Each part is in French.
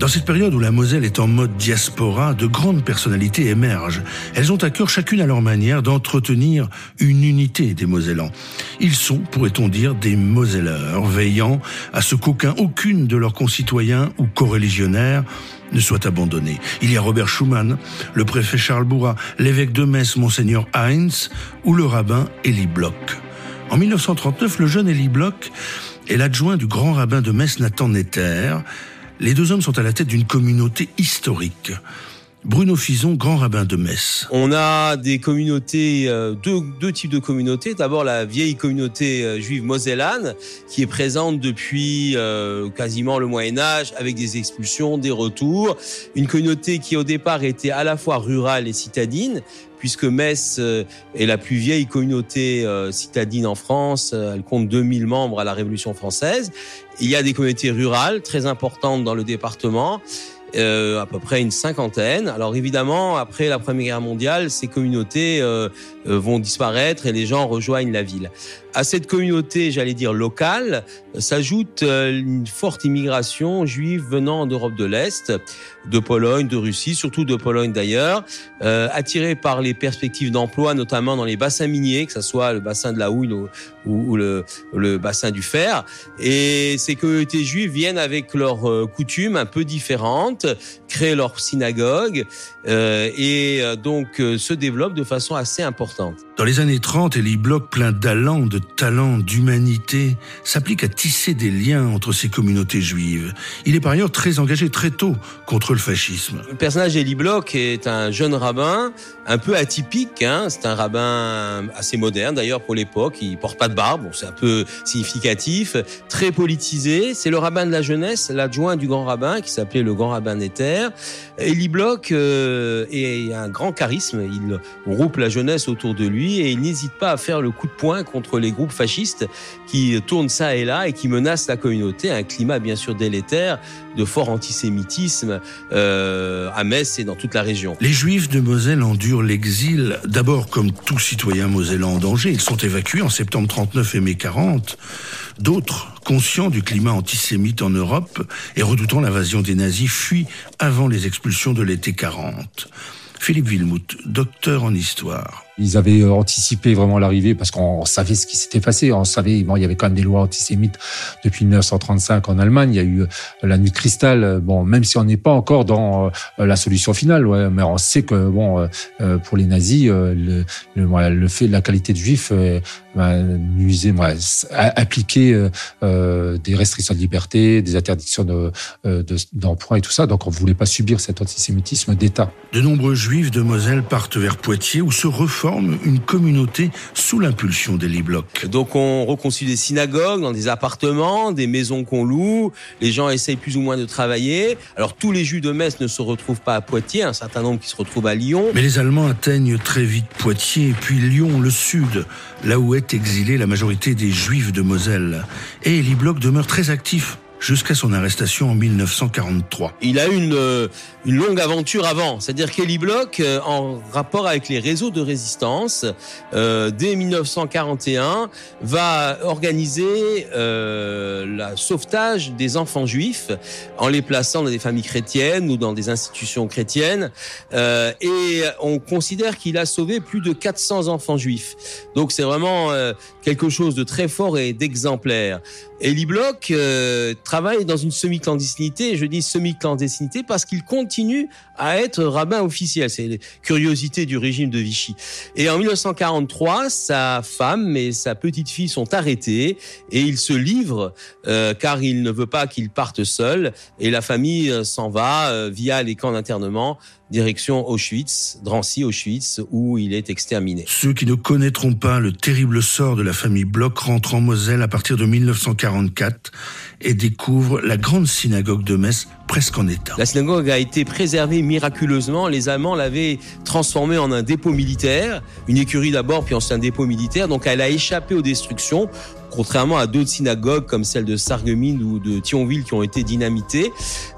Dans cette période où la Moselle est en mode diaspora, de grandes personnalités émergent. Elles ont à cœur chacune à leur manière d'entretenir une unité des Mosellans. Ils sont, pourrait-on dire, des Moselleurs, veillant à ce qu'aucun, aucune de leurs concitoyens ou coreligionnaires ne soit abandonné. Il y a Robert Schumann, le préfet Charles Bourrat, l'évêque de Metz, Monseigneur Heinz, ou le rabbin Elie Bloch. En 1939, le jeune Elie Bloch est l'adjoint du grand rabbin de Metz, Nathan Netter, les deux hommes sont à la tête d'une communauté historique. Bruno Fison, grand rabbin de Metz. On a des communautés, euh, deux, deux types de communautés. D'abord la vieille communauté euh, juive mosellane, qui est présente depuis euh, quasiment le Moyen Âge, avec des expulsions, des retours. Une communauté qui au départ était à la fois rurale et citadine, puisque Metz est la plus vieille communauté citadine en France. Elle compte 2000 membres à la Révolution française. Il y a des communautés rurales très importantes dans le département. Euh, à peu près une cinquantaine. Alors évidemment, après la Première Guerre mondiale, ces communautés euh, euh, vont disparaître et les gens rejoignent la ville. À cette communauté, j'allais dire locale, s'ajoute une forte immigration juive venant d'Europe de l'Est, de Pologne, de Russie, surtout de Pologne d'ailleurs, euh, attirés par les perspectives d'emploi, notamment dans les bassins miniers, que ce soit le bassin de la houille ou, le, le, bassin du fer. Et ces communautés juives viennent avec leurs euh, coutumes un peu différentes, créent leur synagogue euh, et euh, donc euh, se développent de façon assez importante. Dans les années 30, Elie Bloch, plein d'allant, de talent, d'humanité, s'applique à tisser des liens entre ces communautés juives. Il est par ailleurs très engagé très tôt contre le personnage d'Elie Bloch est un jeune rabbin, un peu atypique. Hein. C'est un rabbin assez moderne d'ailleurs pour l'époque. Il porte pas de barbe, bon, c'est un peu significatif. Très politisé. C'est le rabbin de la jeunesse, l'adjoint du grand rabbin qui s'appelait le grand rabbin Netter. Elie Bloch euh, est un grand charisme. Il groupe la jeunesse autour de lui et il n'hésite pas à faire le coup de poing contre les groupes fascistes qui tournent ça et là et qui menacent la communauté. Un climat bien sûr délétère de fort antisémitisme euh, à Metz et dans toute la région. Les Juifs de Moselle endurent l'exil, d'abord comme tout citoyen mosellan en danger. Ils sont évacués en septembre 39 et mai 40. D'autres, conscients du climat antisémite en Europe et redoutant l'invasion des nazis, fuient avant les expulsions de l'été 40. Philippe Wilmout, docteur en histoire. Ils avaient euh, anticipé vraiment l'arrivée parce qu'on savait ce qui s'était passé. On savait, bon, il y avait quand même des lois antisémites depuis 1935 en Allemagne. Il y a eu euh, la nuit de cristal. Bon, même si on n'est pas encore dans euh, la solution finale, ouais, mais on sait que bon, pour les nazis, le, le, le fait de la qualité de juif bah, nuisait, appliquer euh, des restrictions de liberté, des interdictions d'emploi de, et tout ça. Donc, on voulait pas subir cet antisémitisme d'État. De nombreux juifs de Moselle partent vers Poitiers où se reforment une communauté sous l'impulsion d'Elie Bloch. Donc on reconstruit des synagogues dans des appartements, des maisons qu'on loue, les gens essayent plus ou moins de travailler. Alors tous les juifs de Metz ne se retrouvent pas à Poitiers, un certain nombre qui se retrouvent à Lyon. Mais les Allemands atteignent très vite Poitiers, puis Lyon, le sud, là où est exilée la majorité des juifs de Moselle. Et Elie Bloch demeure très actif jusqu'à son arrestation en 1943. Il a une, euh, une longue aventure avant, c'est-à-dire qu'Eli Bloch, euh, en rapport avec les réseaux de résistance, euh, dès 1941, va organiser euh, la sauvetage des enfants juifs en les plaçant dans des familles chrétiennes ou dans des institutions chrétiennes. Euh, et on considère qu'il a sauvé plus de 400 enfants juifs. Donc c'est vraiment quelque chose de très fort et d'exemplaire. Eli Bloch travaille dans une semi-clandestinité. Je dis semi-clandestinité parce qu'il continue à être rabbin officiel. C'est les curiosités du régime de Vichy. Et en 1943, sa femme et sa petite fille sont arrêtées et il se livre euh, car il ne veut pas qu'il parte seul. Et la famille euh, s'en va euh, via les camps d'internement direction Auschwitz, Drancy, Auschwitz, où il est exterminé. Ceux qui ne connaîtront pas le terrible sort de la famille Bloch rentrent en Moselle à partir de 1944 et découvrent la grande synagogue de Metz presque en état. La synagogue a été préservée miraculeusement. Les Allemands l'avaient transformée en un dépôt militaire, une écurie d'abord, puis ensuite un dépôt militaire. Donc elle a échappé aux destructions contrairement à d'autres synagogues comme celle de Sarreguemines ou de Thionville qui ont été dynamitées.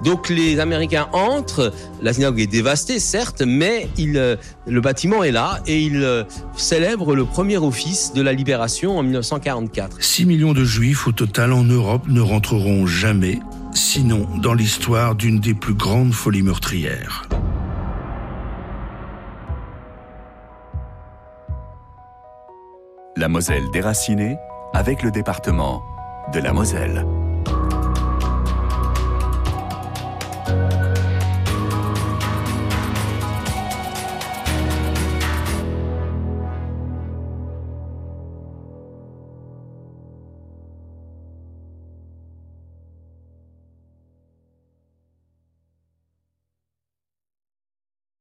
Donc les Américains entrent, la synagogue est dévastée certes, mais il, le bâtiment est là et il euh, célèbre le premier office de la libération en 1944. 6 millions de juifs au total en Europe ne rentreront jamais sinon dans l'histoire d'une des plus grandes folies meurtrières. La Moselle déracinée avec le département de la Moselle.